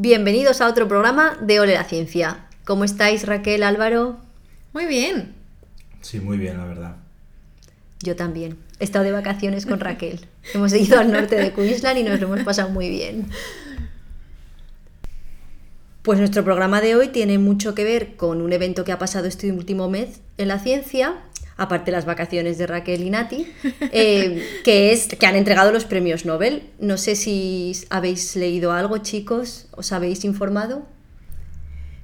Bienvenidos a otro programa de Ole la Ciencia. ¿Cómo estáis, Raquel, Álvaro? Muy bien. Sí, muy bien, la verdad. Yo también. He estado de vacaciones con Raquel. hemos ido al norte de Queensland y nos lo hemos pasado muy bien. Pues nuestro programa de hoy tiene mucho que ver con un evento que ha pasado este último mes en la ciencia, aparte de las vacaciones de Raquel y Nati, eh, que es que han entregado los premios Nobel. No sé si habéis leído algo, chicos, os habéis informado.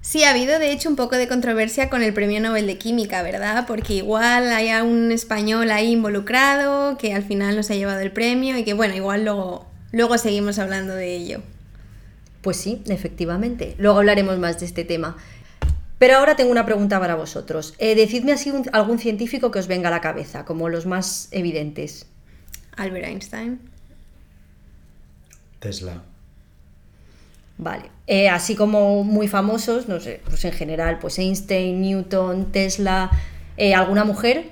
Sí, ha habido de hecho un poco de controversia con el Premio Nobel de Química, ¿verdad? Porque igual hay un español ahí involucrado que al final no se ha llevado el premio y que bueno, igual luego, luego seguimos hablando de ello. Pues sí, efectivamente. Luego hablaremos más de este tema. Pero ahora tengo una pregunta para vosotros. Eh, decidme así algún científico que os venga a la cabeza, como los más evidentes. Albert Einstein. Tesla. Vale. Eh, así como muy famosos, no sé, pues en general, pues Einstein, Newton, Tesla, eh, ¿alguna mujer?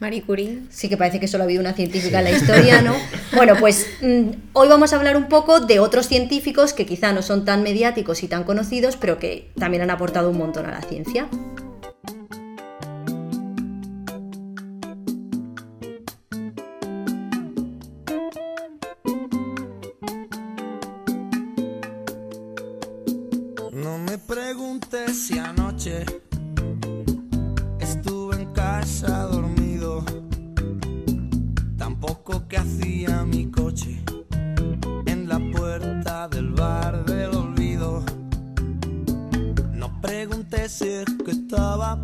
Marie Curie. Sí que parece que solo ha habido una científica en la historia, ¿no? Bueno, pues mm, hoy vamos a hablar un poco de otros científicos que quizá no son tan mediáticos y tan conocidos, pero que también han aportado un montón a la ciencia. pregunté si es que estaba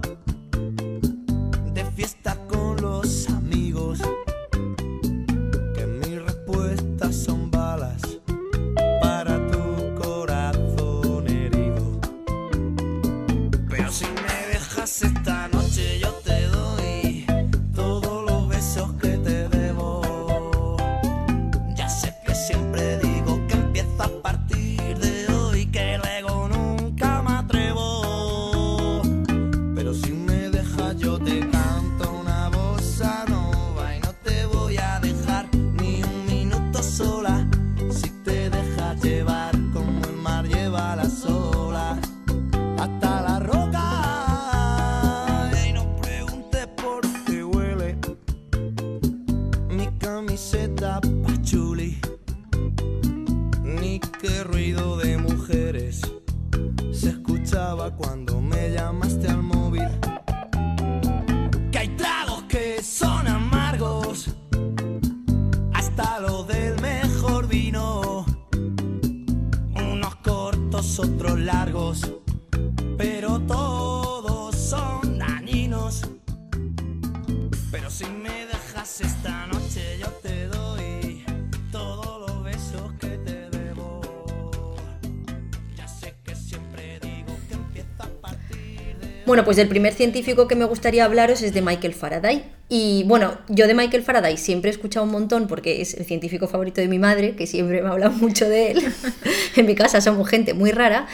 Bueno, pues el primer científico que me gustaría hablaros es de Michael Faraday. Y bueno, yo de Michael Faraday siempre he escuchado un montón porque es el científico favorito de mi madre, que siempre me ha hablado mucho de él. en mi casa somos gente muy rara.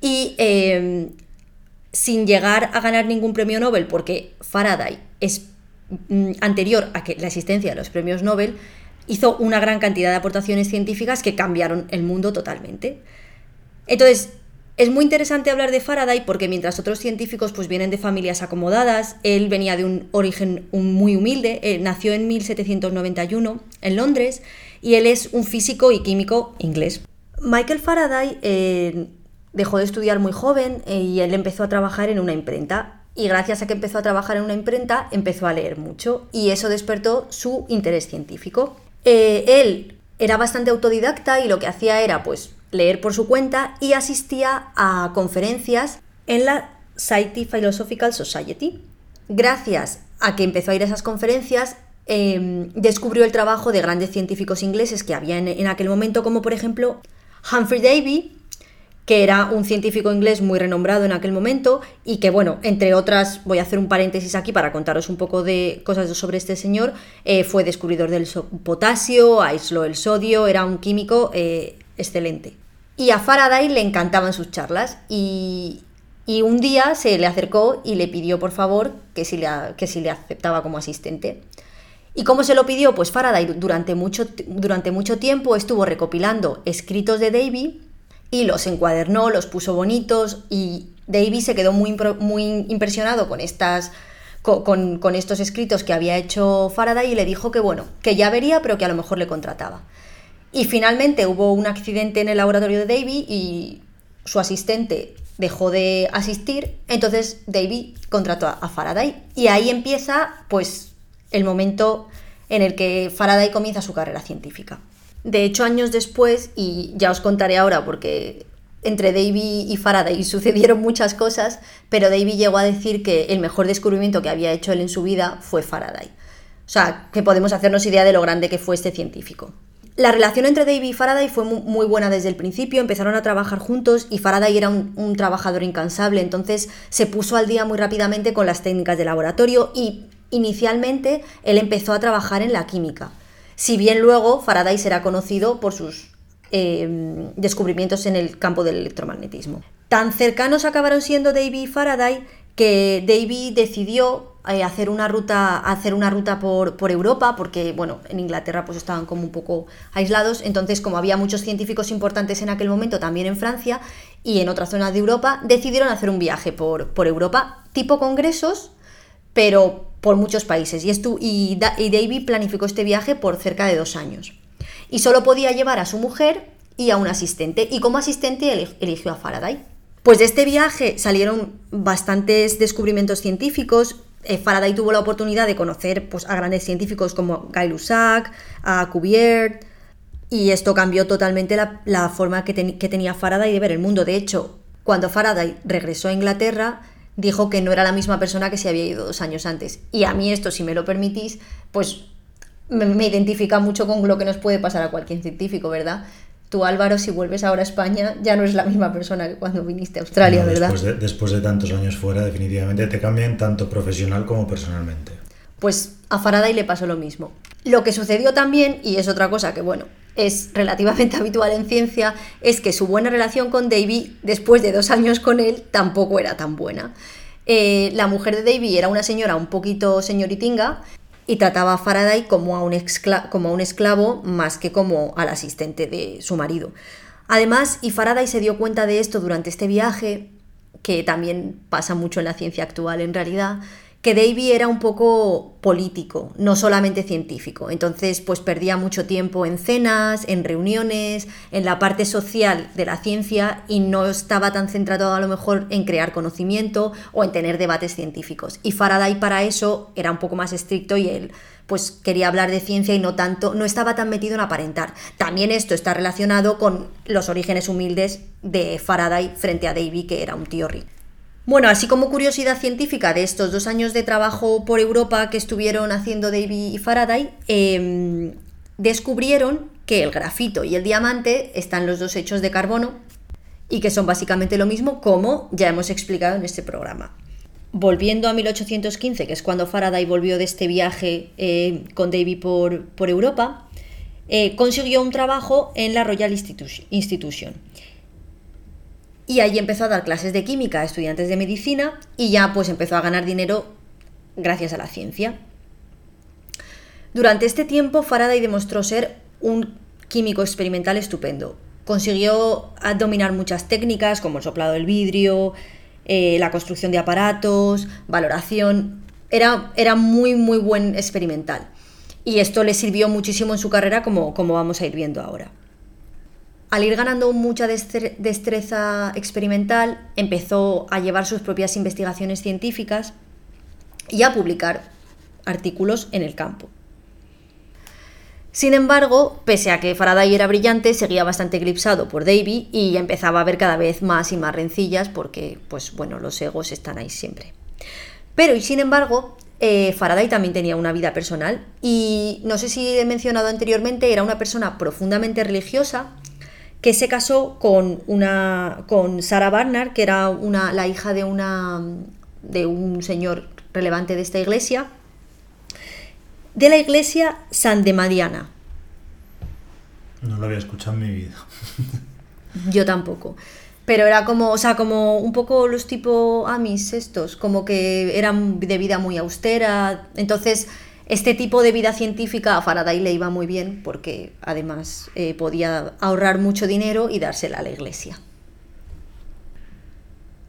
Y em, sin llegar a ganar ningún premio Nobel, porque Faraday es mm, anterior a que la existencia de los premios Nobel, hizo una gran cantidad de aportaciones científicas que cambiaron el mundo totalmente. Entonces, es muy interesante hablar de Faraday porque mientras otros científicos pues vienen de familias acomodadas, él venía de un origen muy humilde, eh, nació en 1791 en Londres y él es un físico y químico inglés. Michael Faraday eh, dejó de estudiar muy joven eh, y él empezó a trabajar en una imprenta y gracias a que empezó a trabajar en una imprenta empezó a leer mucho y eso despertó su interés científico. él era bastante autodidacta y lo que hacía era pues leer por su cuenta y asistía a conferencias en la Society Philosophical Society. Gracias a que empezó a ir a esas conferencias, em, descubrió el trabajo de grandes científicos ingleses que había en, aquel momento, como por ejemplo Humphrey Davy, que era un científico inglés muy renombrado en aquel momento y que, bueno, entre otras, voy a hacer un paréntesis aquí para contaros un poco de cosas sobre este señor, eh, fue descubridor del potasio, aisló el sodio, era un químico eh, excelente. Y a Faraday le encantaban sus charlas y, un día se le acercó y le pidió por favor que si le, que si le aceptaba como asistente. ¿Y cómo se lo pidió? Pues Faraday durante mucho, durante mucho tiempo estuvo recopilando escritos de Davy y los encuadernó, los puso bonitos y Davy se quedó muy, muy impresionado con estas con, con, estos escritos que había hecho Faraday y le dijo que bueno, que ya vería, pero que a lo mejor le contrataba. Y finalmente hubo un accidente en el laboratorio de Davy y su asistente dejó de asistir, entonces Davy contrató a Faraday y ahí empieza pues el momento en el que Faraday comienza su carrera científica. De hecho, años después, y ya os contaré ahora porque entre Davy y Faraday sucedieron muchas cosas, pero Davy llegó a decir que el mejor descubrimiento que había hecho él en su vida fue Faraday. O sea, que podemos hacernos idea de lo grande que fue este científico. La relación entre Davy y Faraday fue muy buena desde el principio, empezaron a trabajar juntos y Faraday era un, trabajador incansable, entonces se puso al día muy rápidamente con las técnicas de laboratorio y inicialmente él empezó a trabajar en la química. Si bien luego Faraday será conocido por sus Em, descubrimientos en el campo del electromagnetismo. Tan cercanos acabaron siendo Davy y Faraday que Davy decidió eh, hacer una ruta, hacer una ruta por, por, Europa, porque bueno, en Inglaterra pues estaban como un poco aislados, entonces como había muchos científicos importantes en aquel momento, también en Francia y en otras zonas de Europa, decidieron hacer un viaje por, por Europa, tipo congresos, pero por muchos países. Y, y, y planificó este viaje por cerca de dos años y solo podía llevar a su mujer y a un asistente. Y como asistente eligió a Faraday. Pues de este viaje salieron bastantes descubrimientos científicos. Eh, Faraday tuvo la oportunidad de conocer pues, a grandes científicos como Guy Lussac, a Cuvier, y esto cambió totalmente la, forma que, que tenía Faraday de ver el mundo. De hecho, cuando Faraday regresó a Inglaterra, dijo que no era la misma persona que se había ido dos años antes. Y a mí esto, si me lo permitís, pues me, identifica mucho con lo que nos puede pasar a cualquier científico, ¿verdad? Tú, Álvaro, si vuelves ahora a España, ya no es la misma persona que cuando viniste a Australia, ¿verdad? Después de, después de tantos años fuera, definitivamente te cambian tanto profesional como personalmente. Pues a Faraday le pasó lo mismo. Lo que sucedió también, y es otra cosa que, bueno, es relativamente habitual en ciencia, es que su buena relación con Davy, después de dos años con él, tampoco era tan buena. Eh, la mujer de Davy era una señora un poquito señoritinga y trataba a Faraday como a, un como a un esclavo más que como al asistente de su marido. Además, y Faraday se dio cuenta de esto durante este viaje, que también pasa mucho en la ciencia actual en realidad, que Davy era un poco político, no solamente científico. Entonces, pues perdía mucho tiempo en cenas, en reuniones, en la parte social de la ciencia y no estaba tan centrado a lo mejor en crear conocimiento o en tener debates científicos. Y Faraday para eso era un poco más estricto y él pues quería hablar de ciencia y no tanto, no estaba tan metido en aparentar. También esto está relacionado con los orígenes humildes de Faraday frente a Davy, que era un tío rico. Bueno, así como curiosidad científica de estos dos años de trabajo por Europa que estuvieron haciendo Davy y Faraday, em, descubrieron que el grafito y el diamante están los dos hechos de carbono y que son básicamente lo mismo como ya hemos explicado en este programa. Volviendo a 1815, que es cuando Faraday volvió de este viaje eh, con Davy por, por Europa, eh, consiguió un trabajo en la Royal Institution y allí empezó a dar clases de química a estudiantes de medicina y ya pues empezó a ganar dinero gracias a la ciencia. Durante este tiempo Faraday demostró ser un químico experimental estupendo. Consiguió dominar muchas técnicas como el soplado del vidrio, eh, la construcción de aparatos, valoración. Era, era, muy, muy buen experimental. Y esto le sirvió muchísimo en su carrera como, como vamos a ir viendo ahora. Al ir ganando mucha destreza experimental, empezó a llevar sus propias investigaciones científicas y a publicar artículos en el campo. Sin embargo, pese a que Faraday era brillante, seguía bastante eclipsado por Davy y empezaba a ver cada vez más y más rencillas porque, pues bueno, los egos están ahí siempre. Pero, y sin embargo, eh, Faraday también tenía una vida personal y no sé si he mencionado anteriormente, era una persona profundamente religiosa que se casó con, una, con Sarah Barnard, que era una, la hija de, una, de un señor relevante de esta iglesia, de la iglesia San de Mariana. No lo había escuchado en mi vida. Yo tampoco. Pero era como, o sea, como un poco los tipo Amis estos, como que eran de vida muy austera. Entonces, Este tipo de vida científica a Faraday le iba muy bien porque además eh, podía ahorrar mucho dinero y dársela a la iglesia.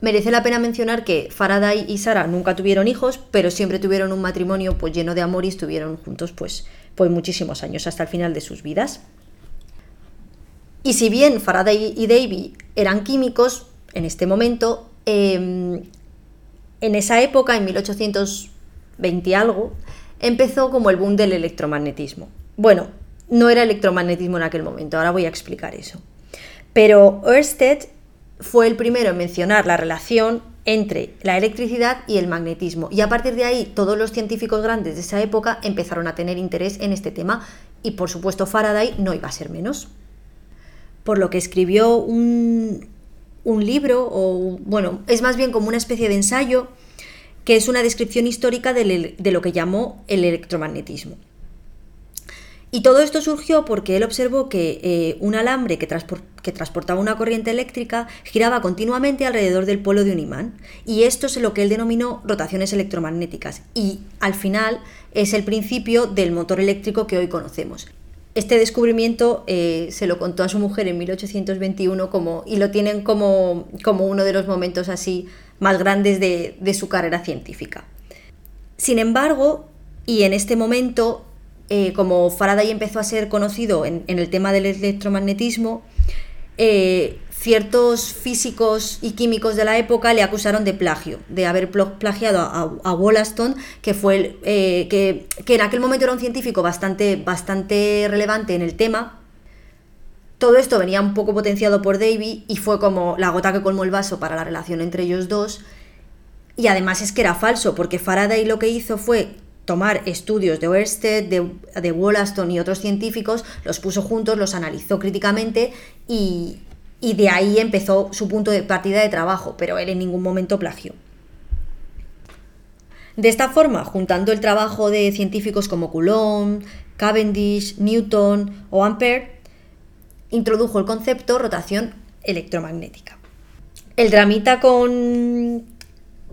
Merece la pena mencionar que Faraday y Sara nunca tuvieron hijos, pero siempre tuvieron un matrimonio pues, lleno de amor y estuvieron juntos pues, pues muchísimos años, hasta el final de sus vidas. Y si bien Faraday y Davy eran químicos, en este momento, em, en esa época, en 1820 y algo, empezó como el boom del electromagnetismo. Bueno, no era electromagnetismo en aquel momento, ahora voy a explicar eso. Pero Ørsted fue el primero en mencionar la relación entre la electricidad y el magnetismo. Y a partir de ahí, todos los científicos grandes de esa época empezaron a tener interés en este tema y por supuesto Faraday no iba a ser menos. Por lo que escribió un, libro, o bueno, es más bien como una especie de ensayo, que es una descripción histórica de, lo que llamó el electromagnetismo. Y todo esto surgió porque él observó que eh, un alambre que, transportaba una corriente eléctrica giraba continuamente alrededor del polo de un imán. Y esto es lo que él denominó rotaciones electromagnéticas. Y al final es el principio del motor eléctrico que hoy conocemos. Este descubrimiento eh, se lo contó a su mujer en 1821 como, y lo tienen como, como uno de los momentos así más grandes de, su carrera científica. Sin embargo, y en este momento eh, como Faraday empezó a ser conocido en, el tema del electromagnetismo, eh, ciertos físicos y químicos de la época le acusaron de plagio, de haber plagiado a, Wollaston, que, fue eh, que, en aquel momento era un científico bastante, bastante relevante en el tema. Todo esto venía un poco potenciado por Davy y fue como la gota que colmó el vaso para la relación entre ellos dos. Y además es que era falso, porque Faraday lo que hizo fue tomar estudios de Oersted, de, de Wollaston y otros científicos, los puso juntos, los analizó críticamente y, y de ahí empezó su punto de partida de trabajo, pero él en ningún momento plagió. De esta forma, juntando el trabajo de científicos como Coulomb, Cavendish, Newton o Ampere, introdujo el concepto rotación electromagnética. El dramita con,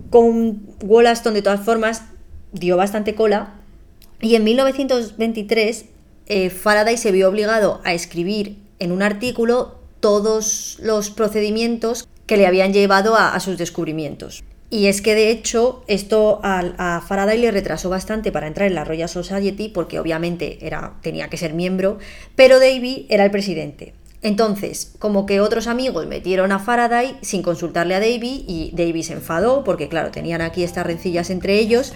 con Wollaston, de todas formas, dio bastante cola y en 1923 eh, Faraday se vio obligado a escribir en un artículo todos los procedimientos que le habían llevado a, sus descubrimientos. Y es que de hecho esto a, Faraday le retrasó bastante para entrar en la Royal Society porque obviamente era, tenía que ser miembro, pero Davy era el presidente. Entonces, como que otros amigos metieron a Faraday sin consultarle a Davy y Davy se enfadó porque claro, tenían aquí estas rencillas entre ellos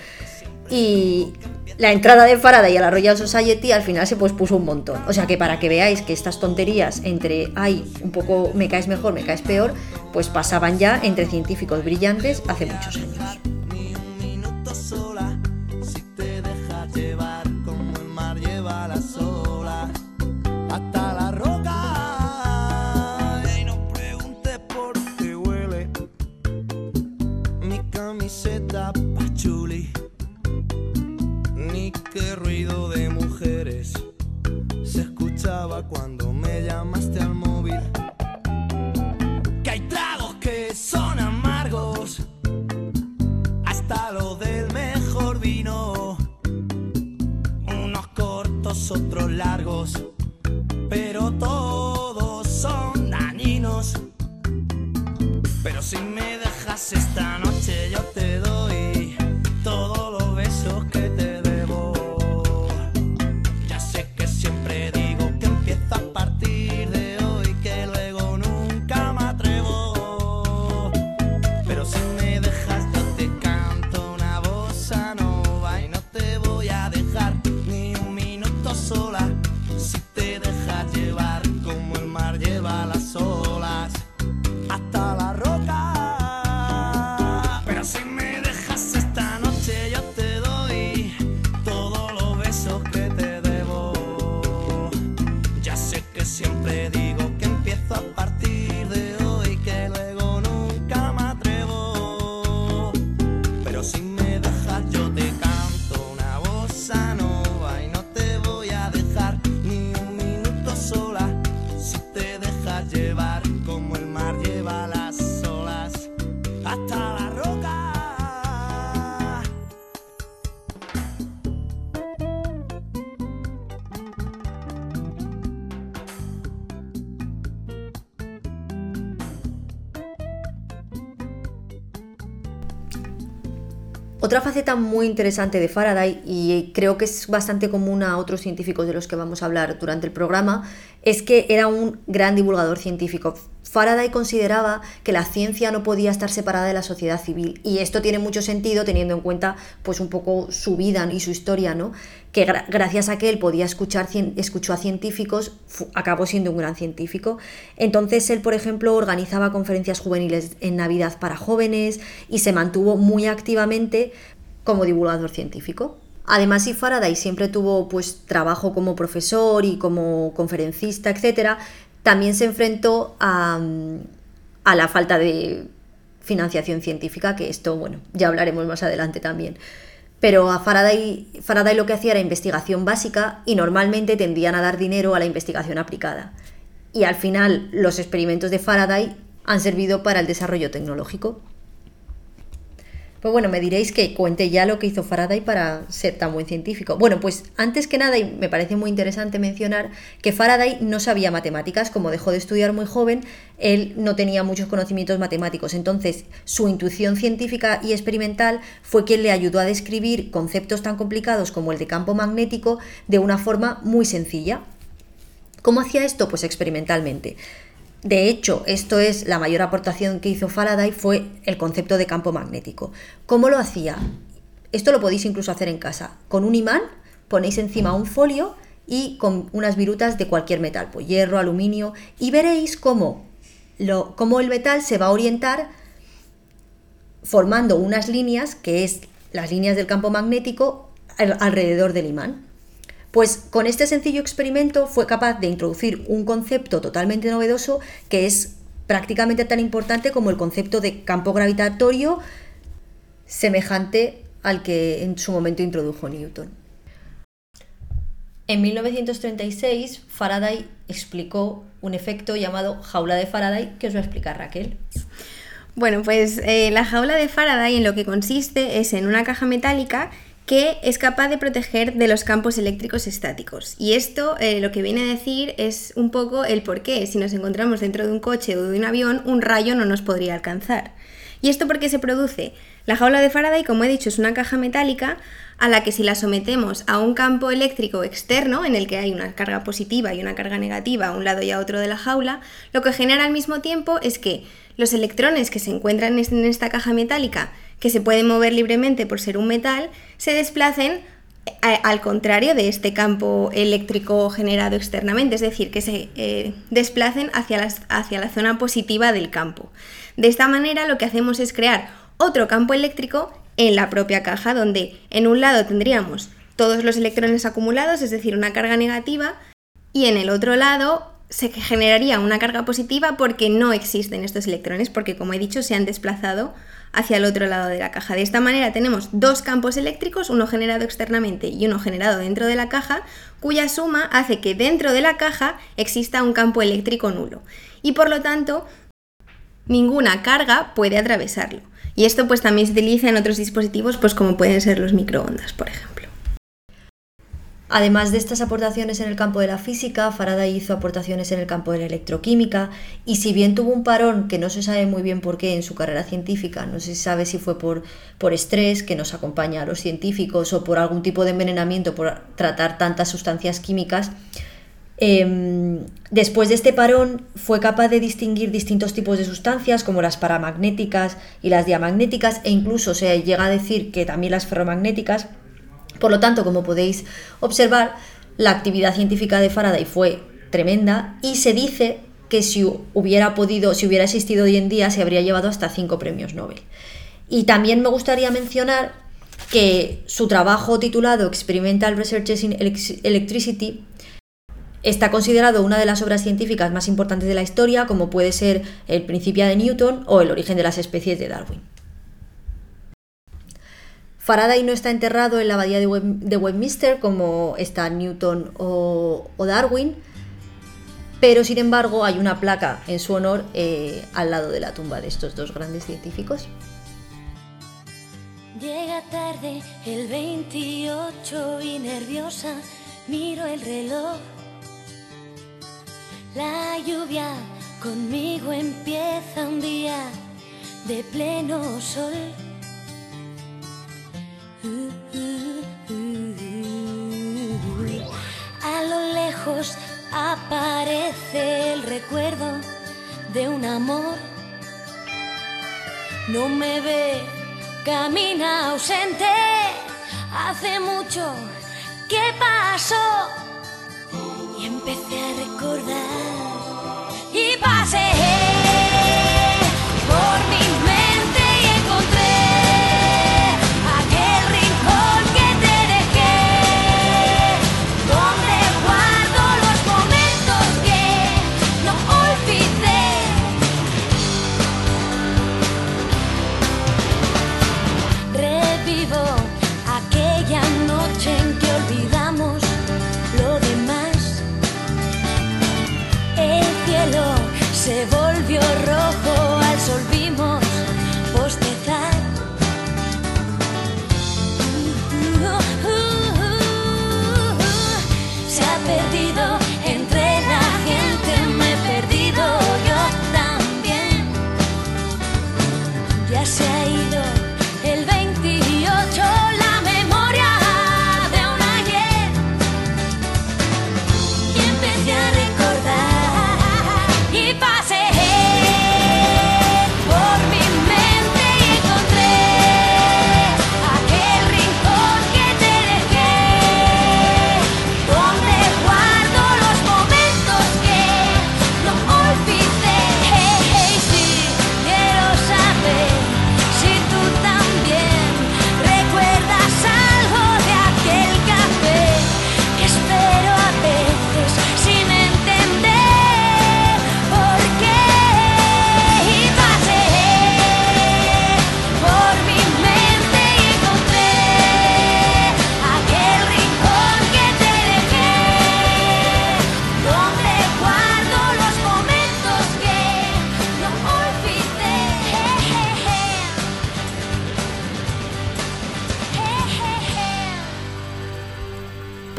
y la entrada de Faraday a la Royal Society al final se pues puso un montón. O sea que para que veáis que estas tonterías entre, ay, un poco me caes mejor, me caes peor, pues pasaban ya entre científicos brillantes hace muchos años. Cuando me llamaste al móvil. Que hay tragos que son amargos, hasta lo del mejor vino. Unos cortos, otros largos, pero todos son dañinos. Pero si me dejas esta Otra faceta muy interesante de Faraday, y creo que es bastante común a otros científicos de los que vamos a hablar durante el programa, es que era un gran divulgador científico. Faraday consideraba que la ciencia no podía estar separada de la sociedad civil y esto tiene mucho sentido teniendo en cuenta pues un poco su vida y su historia, ¿no? Que gracias a que él podía escuchar escuchó a científicos, acabó siendo un gran científico. Entonces él, por ejemplo, organizaba conferencias juveniles en Navidad para jóvenes y se mantuvo muy activamente como divulgador científico. Además, si Faraday siempre tuvo pues trabajo como profesor y como conferencista, etcétera, también se enfrentó a, a la falta de financiación científica, que esto, bueno, ya hablaremos más adelante también. Pero a Faraday, Faraday lo que hacía era investigación básica y normalmente tendían a dar dinero a la investigación aplicada. Y al final los experimentos de Faraday han servido para el desarrollo tecnológico. Pues bueno, me diréis que cuente ya lo que hizo Faraday para ser tan buen científico. Bueno, pues antes que nada, y me parece muy interesante mencionar que Faraday no sabía matemáticas, como dejó de estudiar muy joven, él no tenía muchos conocimientos matemáticos, entonces su intuición científica y experimental fue quien le ayudó a describir conceptos tan complicados como el de campo magnético de una forma muy sencilla. ¿Cómo hacía esto? Pues experimentalmente. De hecho, esto es la mayor aportación que hizo Faraday fue el concepto de campo magnético. ¿Cómo lo hacía? Esto lo podéis incluso hacer en casa. Con un imán ponéis encima un folio y con unas virutas de cualquier metal, pues hierro, aluminio, y veréis cómo, lo, cómo el metal se va a orientar formando unas líneas, que es las líneas del campo magnético, alrededor del imán. Pues con este sencillo experimento fue capaz de introducir un concepto totalmente novedoso que es prácticamente tan importante como el concepto de campo gravitatorio semejante al que en su momento introdujo Newton. En 1936, Faraday explicó un efecto llamado jaula de Faraday, que os va a explicar Raquel. Bueno, pues eh, la jaula de Faraday en lo que consiste es en una caja metálica que es capaz de proteger de los campos eléctricos estáticos. Y esto eh, lo que viene a decir es un poco el por qué, si nos encontramos dentro de un coche o de un avión, un rayo no nos podría alcanzar. ¿Y esto por qué se produce? La jaula de Faraday, como he dicho, es una caja metálica a la que si la sometemos a un campo eléctrico externo, en el que hay una carga positiva y una carga negativa a un lado y a otro de la jaula, lo que genera al mismo tiempo es que los electrones que se encuentran en esta caja metálica que se pueden mover libremente por ser un metal, se desplacen al contrario de este campo eléctrico generado externamente, es decir, que se eh, desplacen hacia, hacia la zona positiva del campo. De esta manera lo que hacemos es crear otro campo eléctrico en la propia caja, donde en un lado tendríamos todos los electrones acumulados, es decir, una carga negativa, y en el otro lado se generaría una carga positiva porque no existen estos electrones, porque como he dicho, se han desplazado hacia el otro lado de la caja. De esta manera tenemos dos campos eléctricos, uno generado externamente y uno generado dentro de la caja, cuya suma hace que dentro de la caja exista un campo eléctrico nulo. Y por lo tanto, ninguna carga puede atravesarlo. Y esto pues también se utiliza en otros dispositivos, pues como pueden ser los microondas, por ejemplo. Además de estas aportaciones en el campo de la física, Faraday hizo aportaciones en el campo de la electroquímica y si bien tuvo un parón que no se sabe muy bien por qué en su carrera científica, no se sabe si fue por, por estrés que nos acompaña a los científicos o por algún tipo de envenenamiento por tratar tantas sustancias químicas, em, después de este parón fue capaz de distinguir distintos tipos de sustancias como las paramagnéticas y las diamagnéticas e incluso se llega a decir que también las ferromagnéticas por lo tanto, como podéis observar, la actividad científica de Faraday fue tremenda y se dice que si hubiera podido, si hubiera existido hoy en día, se habría llevado hasta cinco premios Nobel. Y también me gustaría mencionar que su trabajo titulado Experimental Researches in Electricity está considerado una de las obras científicas más importantes de la historia, como puede ser El Principio de Newton o El origen de las especies de Darwin. Faraday no está enterrado en la abadía de, Westminster como está Newton o, Darwin, pero sin embargo hay una placa en su honor eh, al lado de la tumba de estos dos grandes científicos. Llega tarde el 28 y nerviosa miro el reloj. La lluvia conmigo empieza un día de pleno sol. Aparece el recuerdo de un amor. No me ve, camina ausente. Hace mucho que pasó y empecé a recordar y pasé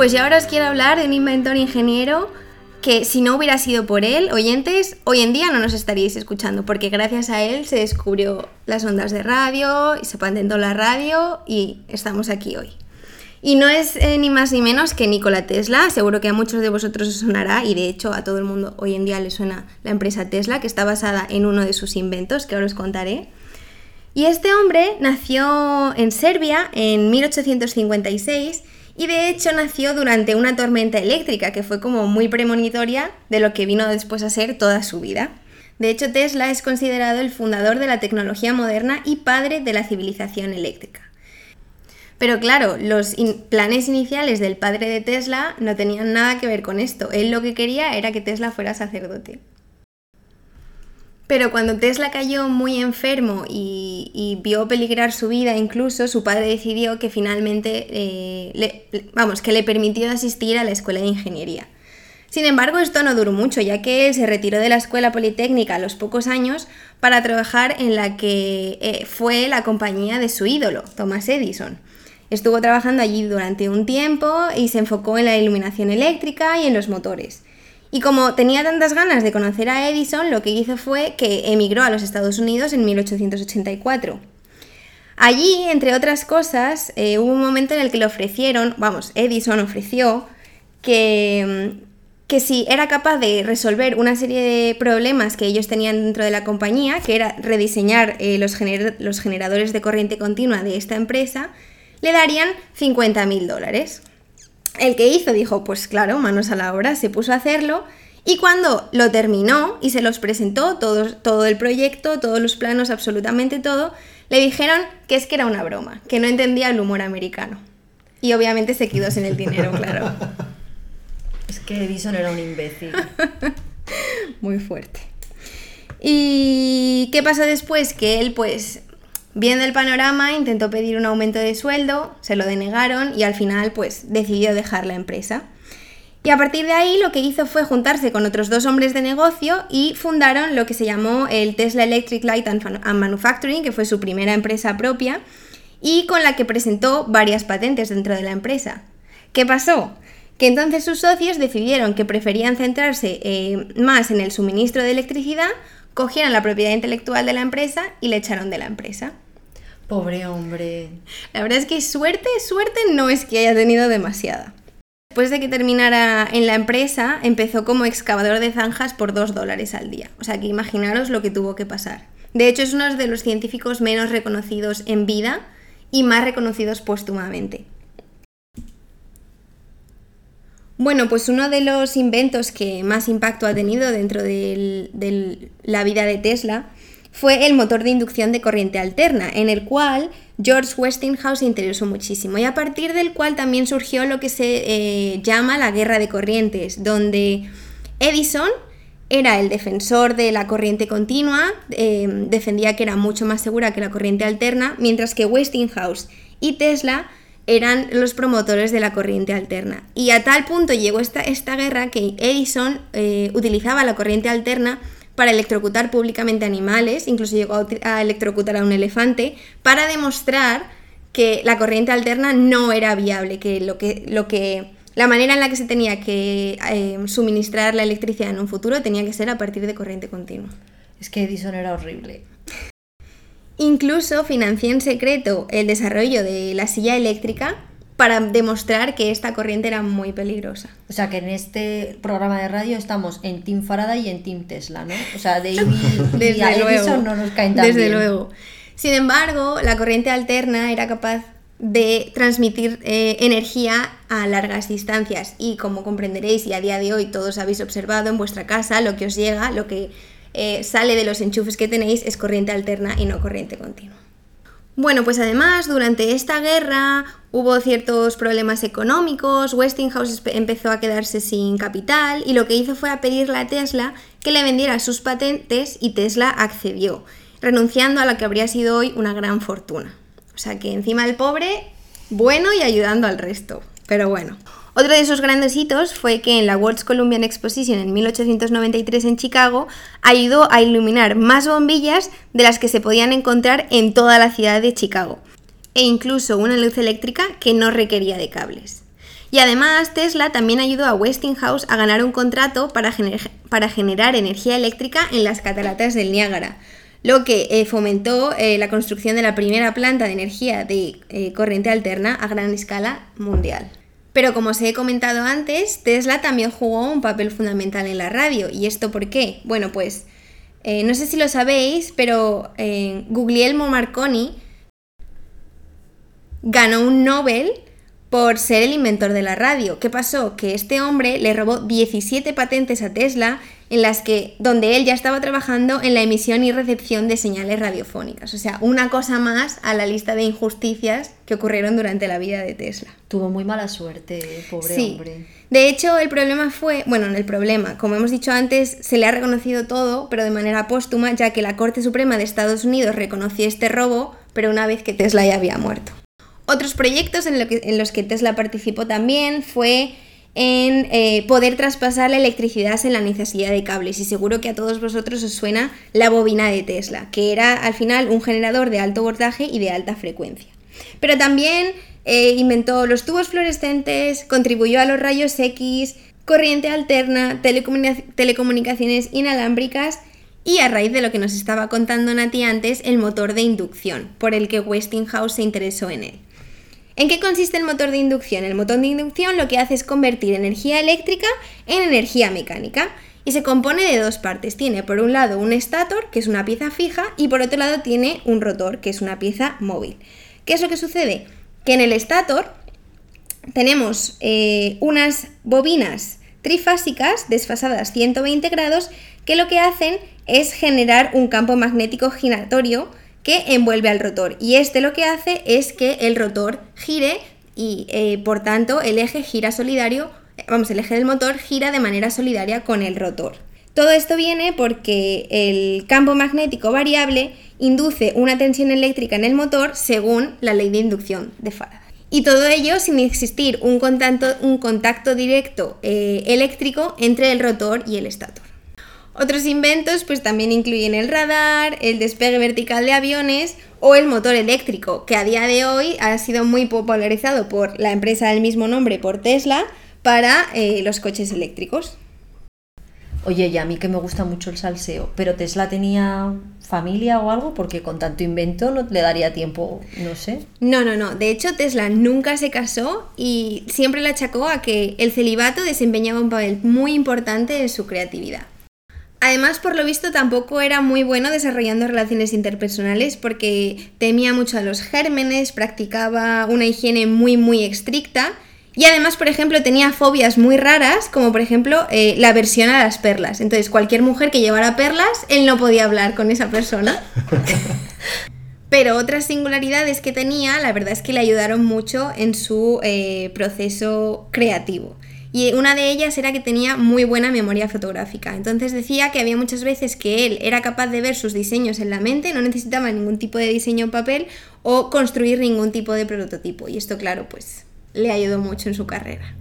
Pues y ahora os quiero hablar de un inventor ingeniero que si no hubiera sido por él, oyentes, hoy en día no nos estaríais escuchando, porque gracias a él se descubrió las ondas de radio y se patentó la radio y estamos aquí hoy. Y no es eh, ni más ni menos que Nikola Tesla, seguro que a muchos de vosotros os sonará y de hecho a todo el mundo hoy en día le suena la empresa Tesla, que está basada en uno de sus inventos, que ahora os contaré. Y este hombre nació en Serbia en 1856 y de hecho nació durante una tormenta eléctrica que fue como muy premonitoria de lo que vino después a ser toda su vida. De hecho, Tesla es considerado el fundador de la tecnología moderna y padre de la civilización eléctrica. Pero claro, los planes iniciales del padre de Tesla no tenían nada que ver con esto. Él lo que quería era que Tesla fuera sacerdote. Pero cuando Tesla cayó muy enfermo y, vio peligrar su vida, incluso su padre decidió que finalmente, eh, le- le- vamos, que le permitió asistir a la escuela de ingeniería. Sin embargo, esto no duró mucho, ya que él se retiró de la escuela politécnica a los pocos años para trabajar en la que eh, fue la compañía de su ídolo, Thomas Edison. Estuvo trabajando allí durante un tiempo y se enfocó en la iluminación eléctrica y en los motores. Y como tenía tantas ganas de conocer a Edison, lo que hizo fue que emigró a los Estados Unidos en 1884. Allí, entre otras cosas, eh, hubo un momento en el que le ofrecieron, vamos, Edison ofreció que, mm, que si era capaz de resolver una serie de problemas que ellos tenían dentro de la compañía, que era rediseñar eh, los, los generadores de corriente continua de esta empresa, le darían 50.000 dólares. El que hizo dijo, pues claro, manos a la obra, se puso a hacerlo y cuando lo terminó y se los presentó, todo, todo el proyecto, todos los planos, absolutamente todo, le dijeron que es que era una broma, que no entendía el humor americano. Y obviamente se quedó sin el dinero, claro. Es que Edison era un imbécil. Muy fuerte. ¿Y qué pasó después? Que él, pues, viendo el panorama, intentó pedir un aumento de sueldo, se lo denegaron y al final, pues, decidió dejar la empresa. Y a partir de ahí lo que hizo fue juntarse con otros dos hombres de negocio y fundaron lo que se llamó el Tesla Electric Light and Manufacturing, que fue su primera empresa propia y con la que presentó varias patentes dentro de la empresa. ¿Qué pasó? Que entonces sus socios decidieron que preferían centrarse eh, más en el suministro de electricidad, cogieron la propiedad intelectual de la empresa y le echaron de la empresa. Pobre hombre. La verdad es que suerte, suerte no es que haya tenido demasiada. Después de que terminara en la empresa, empezó como excavador de zanjas por 2 dólares al día. O sea que imaginaros lo que tuvo que pasar. De hecho, es uno de los científicos menos reconocidos en vida y más reconocidos póstumamente. Bueno, pues uno de los inventos que más impacto ha tenido dentro de la vida de Tesla fue el motor de inducción de corriente alterna, en el cual George Westinghouse se interesó muchísimo y a partir del cual también surgió lo que se eh, llama la guerra de corrientes, donde Edison era el defensor de la corriente continua, eh, defendía que era mucho más segura que la corriente alterna, mientras que Westinghouse y Tesla eran los promotores de la corriente alterna. Y a tal punto llegó esta, esta guerra que Edison eh, utilizaba la corriente alterna para electrocutar públicamente animales, incluso llegó a, electrocutar a un elefante, para demostrar que la corriente alterna no era viable, que lo que, lo que la manera en la que se tenía que eh, suministrar la electricidad en un futuro tenía que ser a partir de corriente continua. Es que Edison era horrible. Incluso financió en secreto el desarrollo de la silla eléctrica para demostrar que esta corriente era muy peligrosa. O sea que en este programa de radio estamos en Team Faraday y en Team Tesla, ¿no? O sea, David y Desde a luego. Edison no nos caen tan Desde bien. luego. Sin embargo, la corriente alterna era capaz de transmitir eh, energía a largas distancias y como comprenderéis y a día de hoy todos habéis observado en vuestra casa, lo que os llega, lo que eh, sale de los enchufes que tenéis es corriente alterna y no corriente continua. Bueno, pues además durante esta guerra hubo ciertos problemas económicos, Westinghouse empezó a quedarse sin capital y lo que hizo fue a pedirle a Tesla que le vendiera sus patentes y Tesla accedió, renunciando a la que habría sido hoy una gran fortuna. O sea que encima el pobre, bueno y ayudando al resto. Pero bueno. Otro de esos grandes hitos fue que en la World's Columbian Exposition en 1893 en Chicago ayudó a iluminar más bombillas de las que se podían encontrar en toda la ciudad de Chicago, e incluso una luz eléctrica que no requería de cables. Y además Tesla también ayudó a Westinghouse a ganar un contrato para generar energía eléctrica en las cataratas del Niágara, lo que eh, fomentó eh, la construcción de la primera planta de energía de eh, corriente alterna a gran escala mundial. Pero como os he comentado antes, Tesla también jugó un papel fundamental en la radio. ¿Y esto por qué? Bueno, pues eh, no sé si lo sabéis, pero eh, Guglielmo Marconi ganó un Nobel por ser el inventor de la radio. ¿Qué pasó? Que este hombre le robó 17 patentes a Tesla en las que donde él ya estaba trabajando en la emisión y recepción de señales radiofónicas. O sea, una cosa más a la lista de injusticias que ocurrieron durante la vida de Tesla. Tuvo muy mala suerte, pobre Sí. hombre. De hecho, el problema fue, bueno, no el problema, como hemos dicho antes, se le ha reconocido todo, pero de manera póstuma, ya que la Corte Suprema de Estados Unidos reconoció este robo, pero una vez que Tesla ya había muerto. Otros proyectos en, lo que- en los que Tesla participó también fue en eh, poder traspasar la electricidad sin la necesidad de cables. Y seguro que a todos vosotros os suena la bobina de Tesla, que era al final un generador de alto voltaje y de alta frecuencia. Pero también eh, inventó los tubos fluorescentes, contribuyó a los rayos X, corriente alterna, telecomunica- telecomunicaciones inalámbricas y a raíz de lo que nos estaba contando Nati antes, el motor de inducción, por el que Westinghouse se interesó en él. ¿En qué consiste el motor de inducción? El motor de inducción lo que hace es convertir energía eléctrica en energía mecánica y se compone de dos partes. Tiene por un lado un estator, que es una pieza fija, y por otro lado tiene un rotor, que es una pieza móvil. ¿Qué es lo que sucede? Que en el estator tenemos eh, unas bobinas trifásicas desfasadas 120 grados que lo que hacen es generar un campo magnético giratorio que envuelve al rotor y este lo que hace es que el rotor gire y eh, por tanto el eje gira solidario, vamos, el eje del motor gira de manera solidaria con el rotor. Todo esto viene porque el campo magnético variable induce una tensión eléctrica en el motor según la ley de inducción de Faraday. Y todo ello sin existir un contacto, un contacto directo eh, eléctrico entre el rotor y el estator. Otros inventos pues también incluyen el radar, el despegue vertical de aviones o el motor eléctrico, que a día de hoy ha sido muy popularizado por la empresa del mismo nombre, por Tesla, para eh, los coches eléctricos. Oye, y a mí que me gusta mucho el salseo, pero Tesla tenía familia o algo, porque con tanto invento no le daría tiempo, no sé. No, no, no. De hecho, Tesla nunca se casó y siempre le achacó a que el celibato desempeñaba un papel muy importante en su creatividad. Además, por lo visto, tampoco era muy bueno desarrollando relaciones interpersonales porque temía mucho a los gérmenes, practicaba una higiene muy, muy estricta y además, por ejemplo, tenía fobias muy raras, como por ejemplo eh, la aversión a las perlas. Entonces, cualquier mujer que llevara perlas, él no podía hablar con esa persona. Pero otras singularidades que tenía, la verdad es que le ayudaron mucho en su eh, proceso creativo. Y una de ellas era que tenía muy buena memoria fotográfica. Entonces decía que había muchas veces que él era capaz de ver sus diseños en la mente, no necesitaba ningún tipo de diseño en papel o construir ningún tipo de prototipo. Y esto, claro, pues le ayudó mucho en su carrera.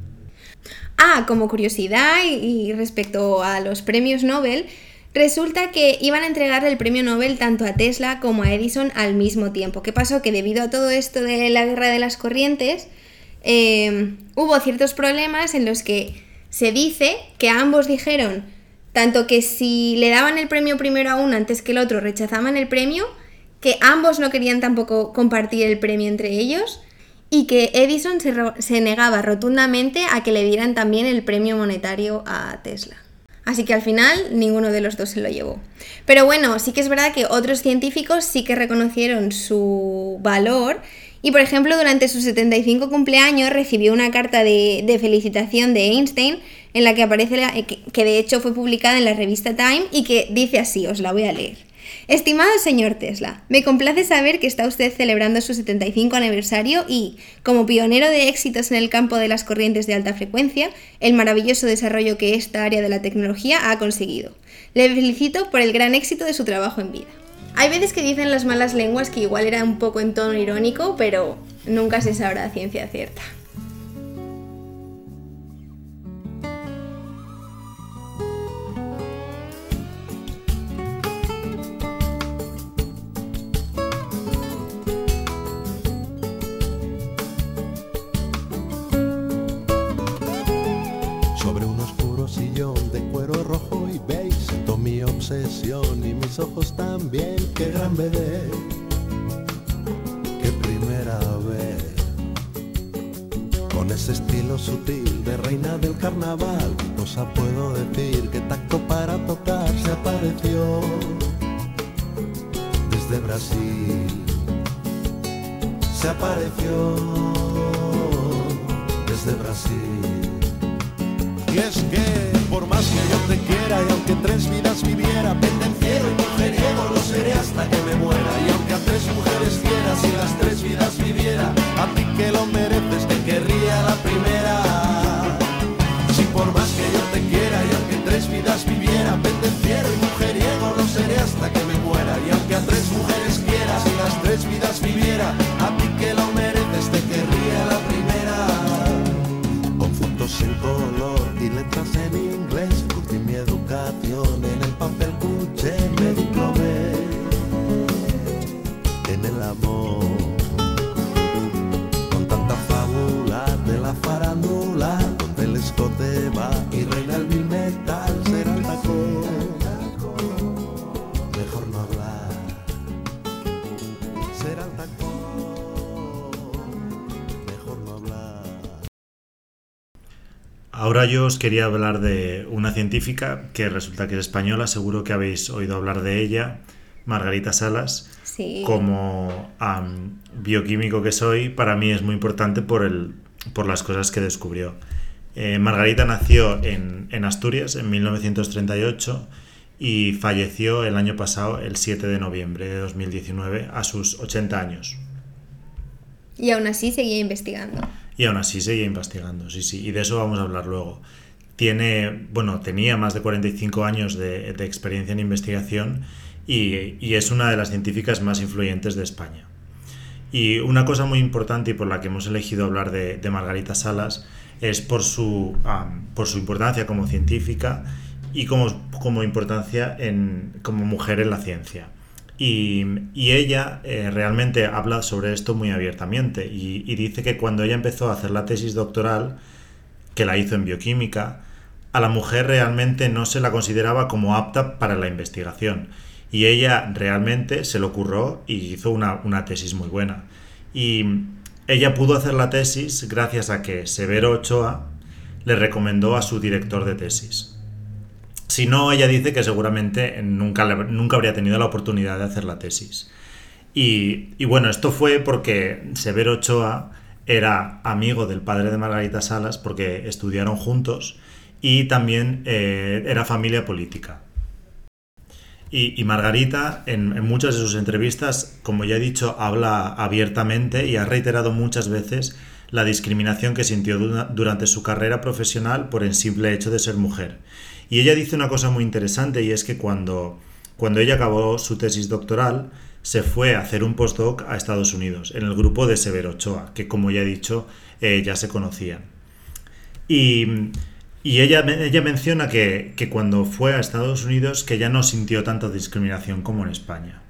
Ah, como curiosidad y, respecto a los premios Nobel, resulta que iban a entregar el premio Nobel tanto a Tesla como a Edison al mismo tiempo. ¿Qué pasó? Que debido a todo esto de la guerra de las corrientes, eh, hubo ciertos problemas en los que se dice que ambos dijeron tanto que si le daban el premio primero a uno antes que el otro rechazaban el premio, que ambos no querían tampoco compartir el premio entre ellos y que Edison se, se negaba rotundamente a que le dieran también el premio monetario a Tesla. Así que al final ninguno de los dos se lo llevó. Pero bueno, sí que es verdad que otros científicos sí que reconocieron su valor y por ejemplo durante su 75 cumpleaños recibió una carta de, felicitación de Einstein en la que aparece, la- que de hecho fue publicada en la revista Time y que dice así, os la voy a leer. Estimado señor Tesla, me complace saber que está usted celebrando su 75 aniversario y, como pionero de éxitos en el campo de las corrientes de alta frecuencia, el maravilloso desarrollo que esta área de la tecnología ha conseguido. Le felicito por el gran éxito de su trabajo en vida. Hay veces que dicen las malas lenguas que igual era un poco en tono irónico, pero nunca se sabrá ciencia cierta. Obsesión y mis ojos también Qué gran bebé Qué primera vez Con ese estilo sutil de reina del carnaval ¿Qué cosa puedo decir? ¿Qué tacto para tocar se apareció? Desde Brasil Se apareció Desde Brasil y es que, por más que yo te quiera y aunque tres vidas viviera, pendenciero y mujeriego lo seré hasta que me muera. Y aunque a tres mujeres quieras y las tres vidas viviera, a ti que lo mereces Ahora yo os quería hablar de una científica que resulta que es española, seguro que habéis oído hablar de ella, Margarita Salas. Sí. Como bioquímico que soy, para mí es muy importante por, el, por las cosas que descubrió. Eh, Margarita nació en, en Asturias en 1938 y falleció el año pasado, el 7 de noviembre de 2019, a sus 80 años. Y aún así seguía investigando. Y aún así seguía investigando, sí, sí, y de eso vamos a hablar luego. Tiene, bueno, tenía más de 45 años de, experiencia en investigación y, es una de las científicas más influyentes de España. Y una cosa muy importante y por la que hemos elegido hablar de, Margarita Salas es por su, por su importancia como científica y como, como importancia en, como mujer en la ciencia. Y, ella eh, realmente habla sobre esto muy abiertamente y, y dice que cuando ella empezó a hacer la tesis doctoral, que la hizo en bioquímica, a la mujer realmente no se la consideraba como apta para la investigación. Y ella realmente se lo ocurrió y hizo una, una tesis muy buena. Y ella pudo hacer la tesis gracias a que Severo Ochoa le recomendó a su director de tesis. Si no, ella dice que seguramente nunca, nunca habría tenido la oportunidad de hacer la tesis. Y, y bueno, esto fue porque Severo Ochoa era amigo del padre de Margarita Salas porque estudiaron juntos y también eh, era familia política. Y, y Margarita, en, en muchas de sus entrevistas, como ya he dicho, habla abiertamente y ha reiterado muchas veces la discriminación que sintió dura- durante su carrera profesional por el simple hecho de ser mujer. Y ella dice una cosa muy interesante y es que cuando, cuando ella acabó su tesis doctoral, se fue a hacer un postdoc a Estados Unidos, en el grupo de Severo Ochoa, que como ya he dicho, eh, ya se conocían. Y, y ella, ella menciona que, que cuando fue a Estados Unidos que ya no sintió tanta discriminación como en España.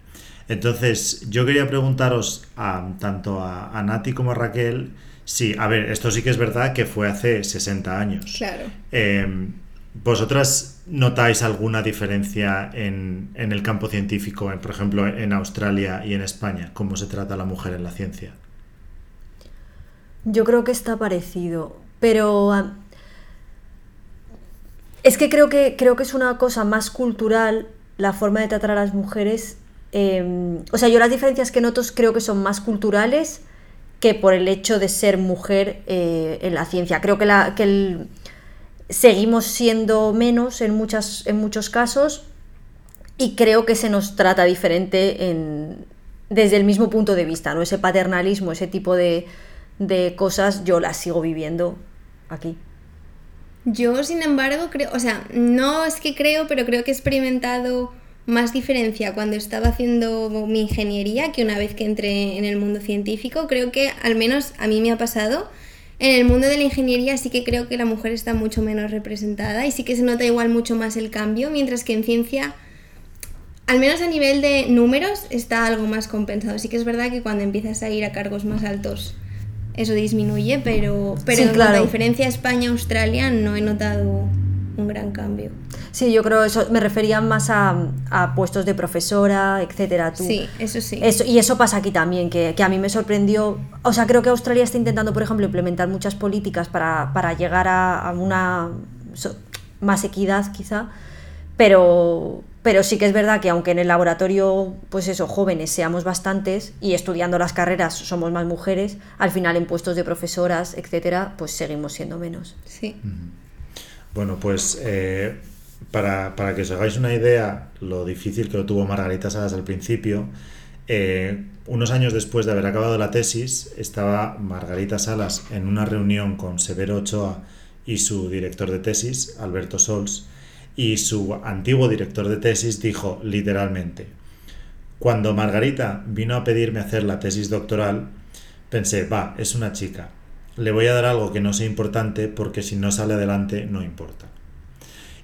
Entonces, yo quería preguntaros a, tanto a, a Nati como a Raquel, si, a ver, esto sí que es verdad que fue hace 60 años. Claro. Eh, ¿Vosotras notáis alguna diferencia en, en el campo científico, en, por ejemplo, en Australia y en España? ¿Cómo se trata a la mujer en la ciencia? Yo creo que está parecido, pero es que creo que creo que es una cosa más cultural la forma de tratar a las mujeres. eh, o sea, yo las diferencias que noto creo que son más culturales que por el hecho de ser mujer eh, en la ciencia. Creo que, la, que el- seguimos siendo menos en, muchas, en muchos casos y creo que se nos trata diferente en- desde el mismo punto de vista, ¿no? Ese paternalismo, ese tipo de, de cosas, yo las sigo viviendo aquí. Yo, sin embargo, creo, o sea, no es que creo, pero creo que he experimentado más diferencia cuando estaba haciendo mi ingeniería que una vez que entré en el mundo científico. Creo que al menos a mí me ha pasado. En el mundo de la ingeniería sí que creo que la mujer está mucho menos representada y sí que se nota igual mucho más el cambio, mientras que en ciencia, al menos a nivel de números, está algo más compensado. Sí que es verdad que cuando empiezas a ir a cargos más altos eso disminuye, pero, pero Sí, en claro. la diferencia España-Australia no he notado un gran cambio. Sí, yo creo eso me refería más a, a puestos de profesora, etcétera. Tú- Sí, eso sí. Eso, y eso pasa aquí también, que, que a mí me sorprendió. O sea, creo que Australia está intentando, por ejemplo, implementar muchas políticas para, para llegar a, a una so- más equidad, quizá. Pero, pero sí que es verdad que aunque en el laboratorio, pues eso, jóvenes seamos bastantes y estudiando las carreras somos más mujeres, al final en puestos de profesoras, etcétera, pues seguimos siendo menos. Sí. Bueno, pues eh, para, para que os hagáis una idea lo difícil que lo tuvo Margarita Salas al principio, eh, unos años después de haber acabado la tesis, estaba Margarita Salas en una reunión con Severo Ochoa y su director de tesis, Alberto Sols, y su antiguo director de tesis dijo literalmente, cuando Margarita vino a pedirme hacer la tesis doctoral, pensé, va, es una chica, le voy a dar algo que no sea importante porque si no sale adelante no importa.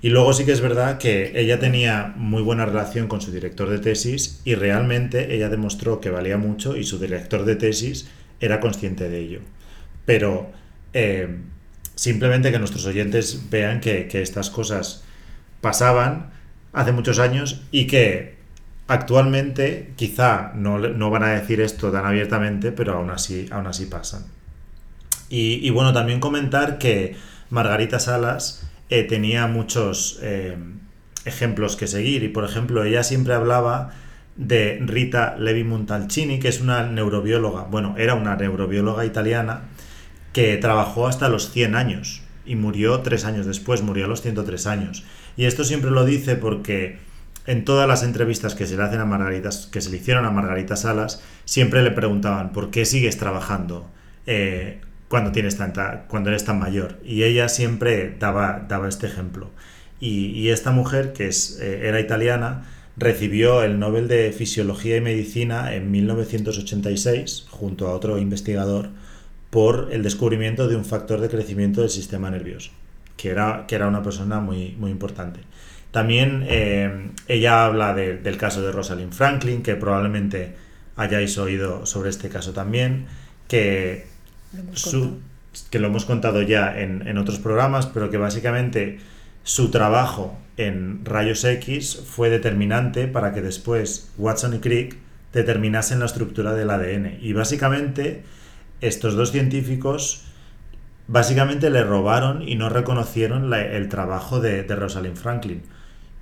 Y luego sí que es verdad que ella tenía muy buena relación con su director de tesis y realmente ella demostró que valía mucho y su director de tesis era consciente de ello. Pero eh, simplemente que nuestros oyentes vean que, que estas cosas pasaban hace muchos años y que actualmente quizá no, no van a decir esto tan abiertamente, pero aún así, aún así pasan. Y, y bueno, también comentar que Margarita Salas eh, tenía muchos eh, ejemplos que seguir y por ejemplo ella siempre hablaba de Rita Levi Montalcini, que es una neurobióloga, bueno, era una neurobióloga italiana que trabajó hasta los 100 años y murió tres años después, murió a los 103 años. Y esto siempre lo dice porque en todas las entrevistas que se le hacen a Margarita, que se le hicieron a Margarita Salas, siempre le preguntaban ¿por qué sigues trabajando eh, cuando tienes tanta, cuando eres tan mayor? Y ella siempre daba, daba este ejemplo. Y, y esta mujer, que es, eh, era italiana, recibió el Nobel de Fisiología y Medicina en 1986 junto a otro investigador por el descubrimiento de un factor de crecimiento del sistema nervioso, que era, que era una persona muy, muy importante. También eh, ella habla de- del caso de Rosalind Franklin, que probablemente hayáis oído sobre este caso también, que, Lo su- que lo hemos contado ya en, en otros programas, pero que básicamente Su trabajo en rayos X fue determinante para que después Watson y Crick determinasen la estructura del ADN. Y básicamente estos dos científicos básicamente le robaron y no reconocieron la- el trabajo de, de Rosalind Franklin.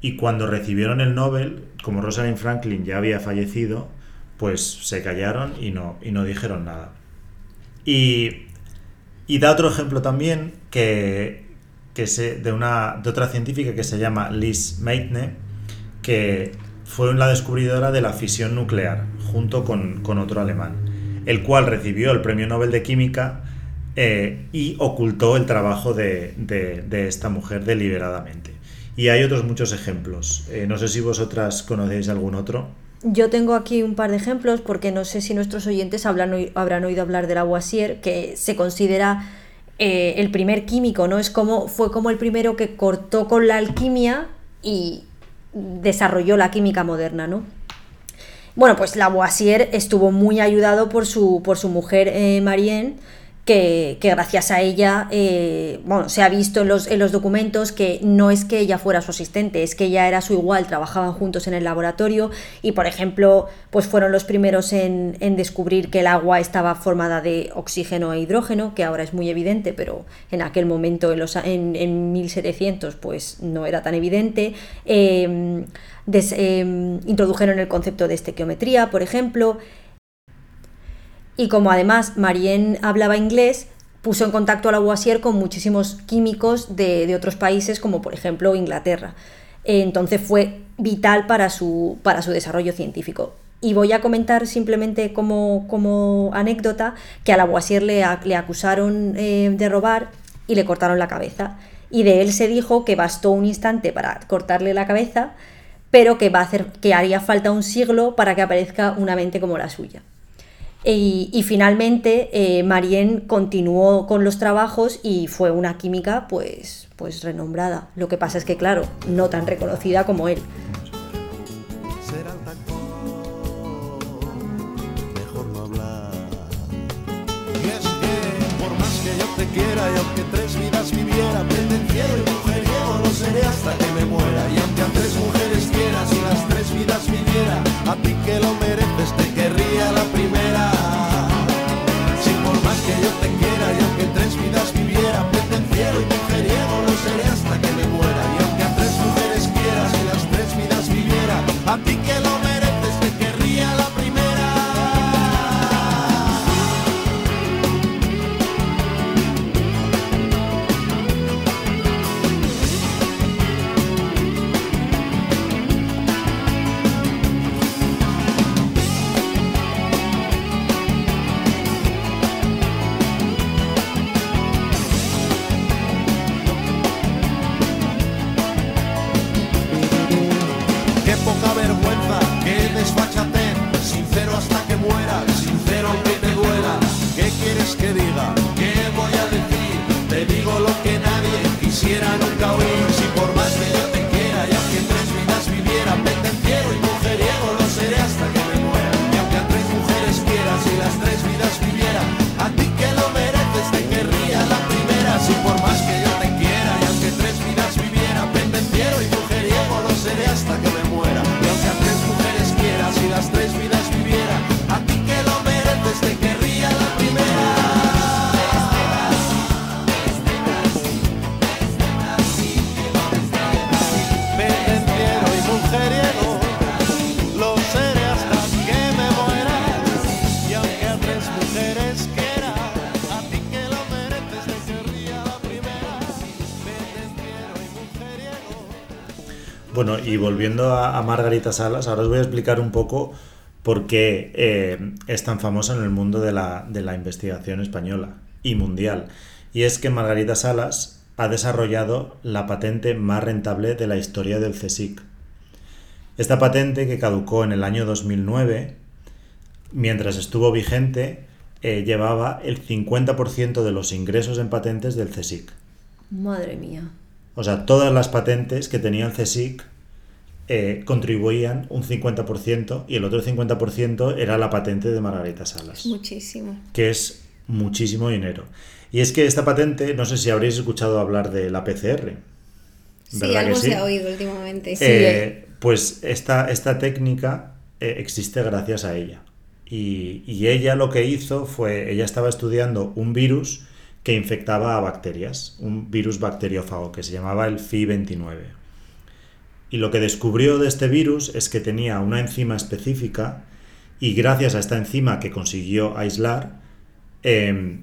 Y cuando recibieron el Nobel, como Rosalind Franklin ya había fallecido, pues se callaron y no, y no dijeron nada. Y, y da otro ejemplo también que, que se, de, una, de otra científica que se llama Liz Meitner, que fue la descubridora de la fisión nuclear, junto con, con otro alemán, el cual recibió el Premio Nobel de Química eh, y ocultó el trabajo de, de- esta mujer deliberadamente. Y hay otros muchos ejemplos. Eh, no sé si vosotras conocéis algún otro. Yo tengo aquí un par de ejemplos porque no sé si nuestros oyentes habrán, oído hablar de Lavoisier, que se considera eh, el primer químico, ¿no? Es como, fue como el primero que cortó con la alquimia y desarrolló la química moderna, ¿no? Bueno, pues Lavoisier estuvo muy ayudado por su, por su mujer eh, que, gracias a ella, eh, bueno, se ha visto en los, en los documentos que no es que ella fuera su asistente, es que ella era su igual, trabajaban juntos en el laboratorio y, por ejemplo, pues fueron los primeros en, en descubrir que el agua estaba formada de oxígeno e hidrógeno, que ahora es muy evidente, pero en aquel momento, en, los, en, en 1700, pues no era tan evidente. Des- eh, introdujeron el concepto de estequiometría, por ejemplo, y como además Marianne hablaba inglés, puso en contacto a Lavoisier con muchísimos químicos de, otros países, como por ejemplo Inglaterra. Entonces fue vital para su, para su desarrollo científico. Y voy a comentar simplemente como, como anécdota que a Lavoisier le, le acusaron eh, de robar y le cortaron la cabeza. Y de él se dijo que bastó un instante para cortarle la cabeza, pero que, va a hacer, que haría falta un siglo para que aparezca una mente como la suya. Y, finalmente eh, Marianne continuó con los trabajos y fue una química pues, pues renombrada. Lo que pasa es que, claro, no tan reconocida como él. Que diga? ¿Qué voy a decir? Te digo lo que nadie quisiera nunca oír. Volviendo a, a Margarita Salas, ahora os voy a explicar un poco por qué eh, es tan famosa en el mundo de la, de la investigación española y mundial. Y es que Margarita Salas ha desarrollado la patente más rentable de la historia del CSIC. Esta patente, que caducó en el año 2009, mientras estuvo vigente, eh, llevaba el 50% de los ingresos en patentes del CSIC. Madre mía. O sea, todas las patentes que tenía el CSIC eh, contribuían un 50% y el otro 50% era la patente de Margarita Salas, Muchísimo. que es muchísimo dinero. Y es que esta patente, no sé si habréis escuchado hablar de la PCR. Sí, ¿Verdad algo que sí? se ha oído últimamente. Sí. Eh, pues esta, esta técnica eh, existe gracias a ella. Y, y ella lo que hizo fue, ella estaba estudiando un virus que infectaba a bacterias, un virus bacteriófago que se llamaba el FI29. Y lo que descubrió de este virus es que tenía una enzima específica y gracias a esta enzima que consiguió aislar, eh,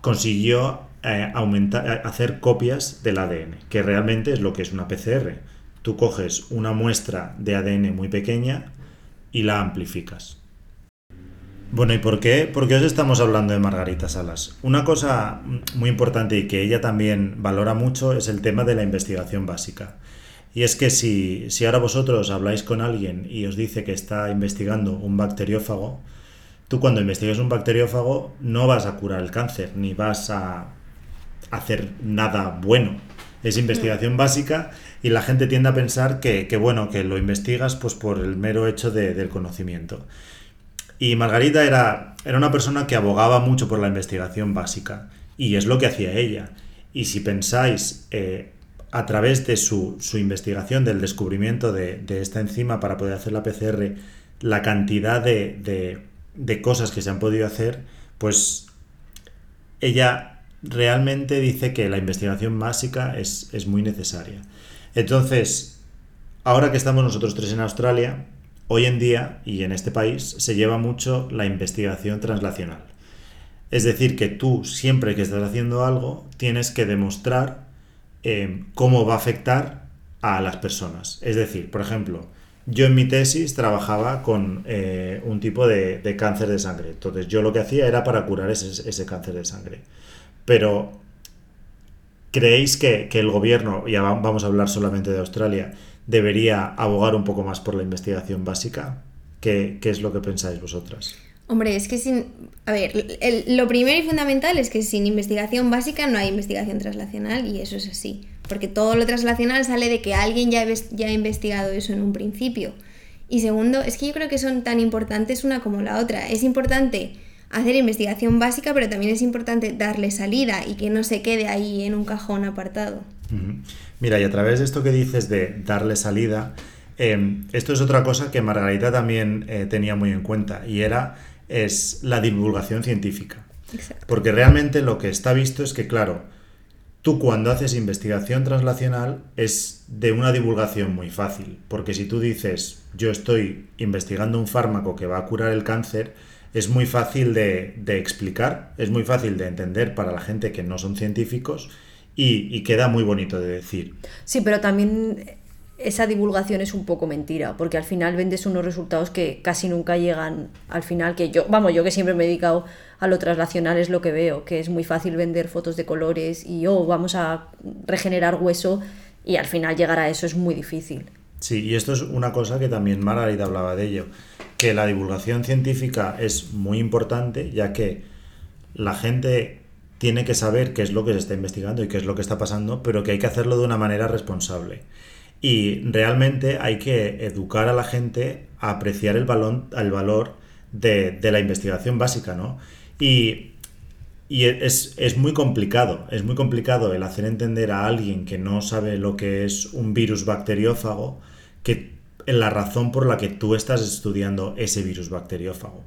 consiguió eh, aumentar, eh, hacer copias del ADN, que realmente es lo que es una PCR. Tú coges una muestra de ADN muy pequeña y la amplificas. Bueno, ¿y por qué? ¿Por qué os estamos hablando de Margarita Salas? Una cosa muy importante y que ella también valora mucho es el tema de la investigación básica. Y es que si, si ahora vosotros habláis con alguien y os dice que está investigando un bacteriófago, tú cuando investigas un bacteriófago no vas a curar el cáncer, ni vas a hacer nada bueno. Es investigación básica y la gente tiende a pensar que, que, bueno, que lo investigas pues por el mero hecho de- del conocimiento. Y Margarita era, era una persona que abogaba mucho por la investigación básica, y es lo que hacía ella. Y si pensáis eh, a través de su, su investigación, del descubrimiento de, de esta enzima para poder hacer la PCR, la cantidad de, de- de cosas que se han podido hacer, pues ella realmente dice que la investigación básica es, es muy necesaria. Entonces, ahora que estamos nosotros tres en Australia, hoy en día y en este país se lleva mucho la investigación translacional. Es decir, que tú siempre que estás haciendo algo tienes que demostrar eh, cómo va a afectar a las personas. Es decir, por ejemplo, yo en mi tesis trabajaba con eh, un tipo de, cáncer de sangre. Entonces yo lo que hacía era para curar ese, cáncer de sangre. Pero ¿Creéis que, el gobierno, va- vamos a hablar solamente de Australia, debería abogar un poco más por la investigación básica? ¿Qué, qué es lo que pensáis vosotras? Hombre, es que sin... A ver, lo primero y fundamental es que sin investigación básica no hay investigación translacional y eso es así. Porque todo lo translacional sale de que alguien ya, ya ha investigado eso en un principio. Y segundo, es que yo creo que son tan importantes una como la otra. Es importante hacer investigación básica, pero también es importante darle salida y que no se quede ahí en un cajón apartado. Mira, y a través de esto que dices de darle salida, eh, esto es otra cosa que Margarita también eh, tenía muy en cuenta y era es la divulgación científica. Exacto. Porque realmente lo que está visto es que, claro, tú cuando haces investigación translacional es de una divulgación muy fácil. Porque si tú dices, yo estoy investigando un fármaco que va a curar el cáncer, es muy fácil de, de explicar, es muy fácil de entender para la gente que no son científicos y, y queda muy bonito de decir. Sí, pero también esa divulgación es un poco mentira, porque al final vendes unos resultados que casi nunca llegan al final, que yo, vamos, yo que siempre me he dedicado a lo translacional es lo que veo, que es muy fácil vender fotos de colores y, oh, vamos a regenerar hueso y al final llegar a eso es muy difícil. Sí, y esto es una cosa que también Margarita hablaba de ello, que la divulgación científica es muy importante, ya que la gente tiene que saber qué es lo que se está investigando y qué es lo que está pasando, pero que hay que hacerlo de una manera responsable. Y realmente hay que educar a la gente a apreciar el, balón, el valor de, de la investigación básica, ¿no? Y, y es, es muy complicado, es muy complicado el hacer entender a alguien que no sabe lo que es un virus bacteriófago, que la razón por la que tú estás estudiando ese virus bacteriófago.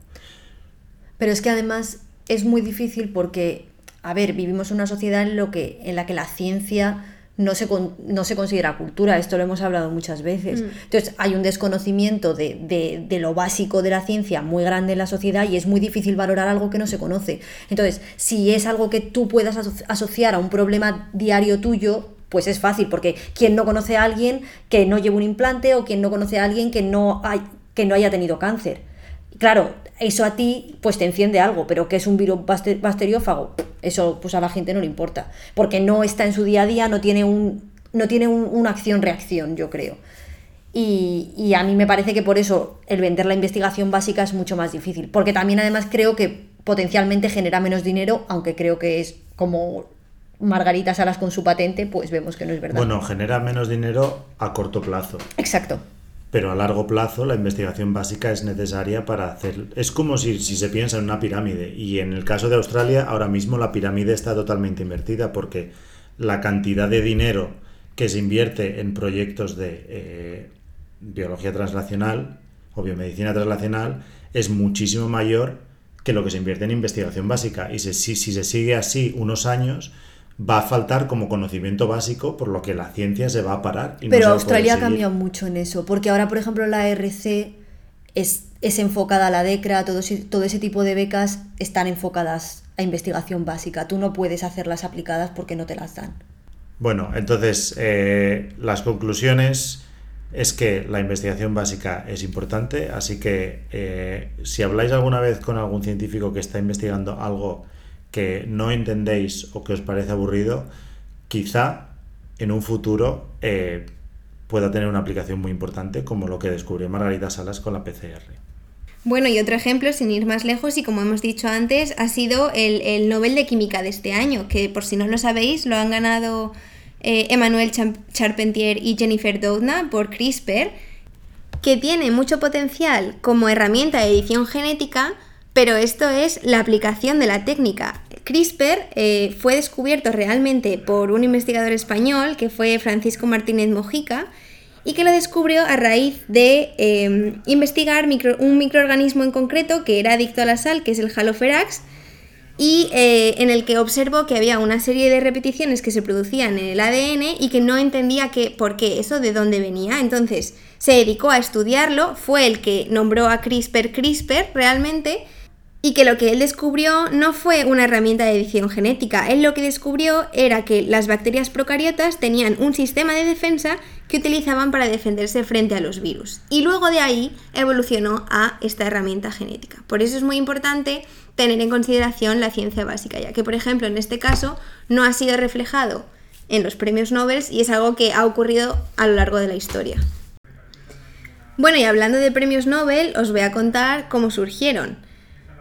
Pero es que además es muy difícil porque, a ver, vivimos en una sociedad en, lo que, en la que la ciencia no se, con- no se considera cultura, esto lo hemos hablado muchas veces. Entonces hay un desconocimiento de, de- de lo básico de la ciencia muy grande en la sociedad y es muy difícil valorar algo que no se conoce. Entonces, si es algo que tú puedas aso- asociar a un problema diario tuyo, pues es fácil, porque quien no conoce a alguien que no lleve un implante o quien no conoce a alguien que no, hay, que no haya tenido cáncer. Claro, eso a ti pues te enciende algo, pero que es un virus bacteriófago, eso pues a la gente no le importa, porque no está en su día a día, no tiene un no tiene un- una acción-reacción, yo creo. Y, y a mí me parece que por eso el vender la investigación básica es mucho más difícil, porque también además creo que potencialmente genera menos dinero, aunque creo que es como Margarita Salas con su patente, pues vemos que no es verdad. Bueno, genera menos dinero a corto plazo, Exacto. Pero a largo plazo la investigación básica es necesaria para hacer... Es como si, si se piensa en una pirámide y en el caso de Australia ahora mismo la pirámide está totalmente invertida porque la cantidad de dinero que se invierte en proyectos de eh, biología translacional o biomedicina translacional es muchísimo mayor que lo que se invierte en investigación básica. Y si, si se sigue así unos años, va a faltar como conocimiento básico, por lo que la ciencia se va a parar. y Pero Australia ha cambiado mucho en eso, porque ahora, por ejemplo, la RC es, es enfocada a la DECRA, todo ese, todo ese tipo de becas están enfocadas a investigación básica. Tú no puedes hacerlas aplicadas porque no te las dan. Bueno, entonces eh, las conclusiones es que la investigación básica es importante, así que eh, si habláis alguna vez con algún científico que está investigando algo que no entendéis o que os parece aburrido, quizá en un futuro eh, pueda tener una aplicación muy importante como lo que descubrió Margarita Salas con la PCR. Bueno, y otro ejemplo, sin ir más lejos, y como hemos dicho antes, ha sido el, el Nobel de Química de este año, que por si no lo sabéis, lo han ganado eh, Emmanuel Charpentier y Jennifer Doudna por CRISPR, que tiene mucho potencial como herramienta de edición genética, pero esto es la aplicación de la técnica. CRISPR eh, fue descubierto realmente por un investigador español, que fue Francisco Martínez Mojica, y que lo descubrió a raíz de eh, investigar un microorganismo en concreto que era adicto a la sal, que es el Haloferax, y eh, en el que observó que había una serie de repeticiones que se producían en el ADN y que no entendía que, por qué eso, de dónde venía. Entonces se dedicó a estudiarlo, fue el que nombró a CRISPR CRISPR realmente, y que lo que él descubrió no fue una herramienta de edición genética, él lo que descubrió era que las bacterias procariotas tenían un sistema de defensa que utilizaban para defenderse frente a los virus. Y luego de ahí evolucionó a esta herramienta genética. Por eso es muy importante tener en consideración la ciencia básica, ya que por ejemplo en este caso no ha sido reflejado en los premios Nobel y es algo que ha ocurrido a lo largo de la historia. Bueno, y hablando de premios Nobel, os voy a contar cómo surgieron.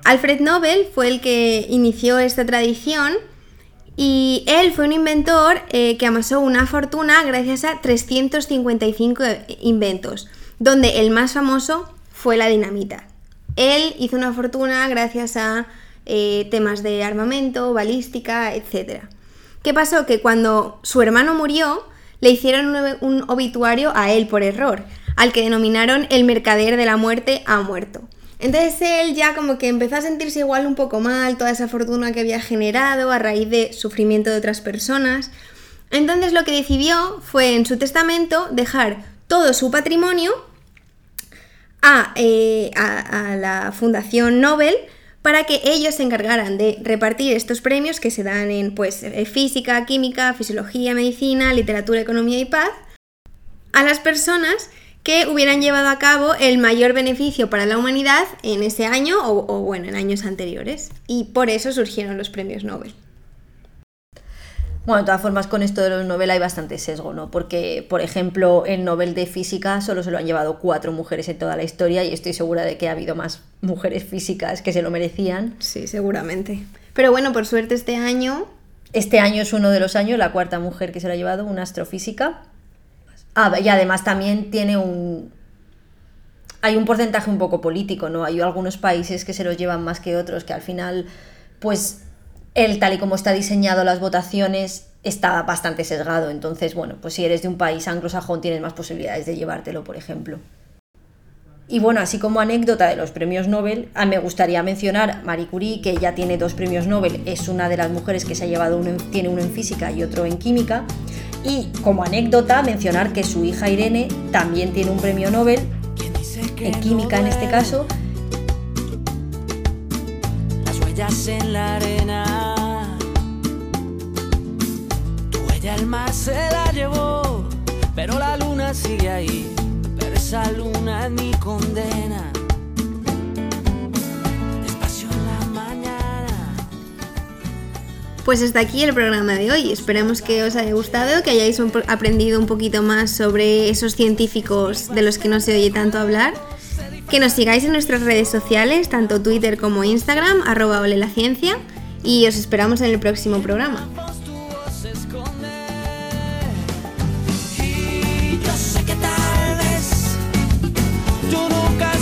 Alfred Nobel fue el que inició esta tradición y él fue un inventor eh, que amasó una fortuna gracias a 355 inventos, donde el más famoso fue la dinamita. Él hizo una fortuna gracias a eh, temas de armamento, balística, etc. ¿Qué pasó? Que cuando su hermano murió, le hicieron un, ob- un obituario a él por error, al que denominaron el mercader de la muerte ha muerto. Entonces él ya como que empezó a sentirse igual un poco mal, toda esa fortuna que había generado a raíz de sufrimiento de otras personas. Entonces lo que decidió fue en su testamento dejar todo su patrimonio a, eh, la Fundación Nobel para que ellos se encargaran de repartir estos premios que se dan en pues, eh, física, química, fisiología, medicina, literatura, economía y paz a las personas que hubieran llevado a cabo el mayor beneficio para la humanidad en ese año o, o, bueno, en años anteriores. Y por eso surgieron los premios Nobel. Bueno, de todas formas, con esto de los Nobel hay bastante sesgo, ¿no? Porque, por ejemplo, el Nobel de Física solo se lo han llevado cuatro mujeres en toda la historia y estoy segura de que ha habido más mujeres físicas que se lo merecían. Sí, seguramente. Pero bueno, por suerte este año Este año es uno de los años, la cuarta mujer que se lo ha llevado, una astrofísica. Ah, y además también tiene un... Hay un porcentaje un poco político, ¿no? Hay algunos países que se los llevan más que otros, que al final, pues, el tal y como está diseñado las votaciones está bastante sesgado. Entonces, bueno, pues si eres de un país anglosajón tienes más posibilidades de llevártelo, por ejemplo. Y bueno, así como anécdota de los premios Nobel, ah, me gustaría mencionar Marie Curie, que ya tiene dos premios Nobel, es una de las mujeres que se ha llevado uno, en- tiene uno en física y otro en química. Y como anécdota, mencionar que su hija Irene también tiene un premio Nobel, en química en este caso, las huellas en la arena. Tu huella el mar se la llevó, pero la luna sigue ahí. Esa luna es mi condena. Despacio en la mañana. Pues hasta aquí el programa de hoy. Esperamos que os haya gustado, que hayáis un aprendido un poquito más sobre esos científicos de los que no se oye tanto hablar. Que nos sigáis en nuestras redes sociales, tanto Twitter como Instagram, arroba ole la ciencia. Y os esperamos en el próximo programa. Y yo sé que tú nunca escuches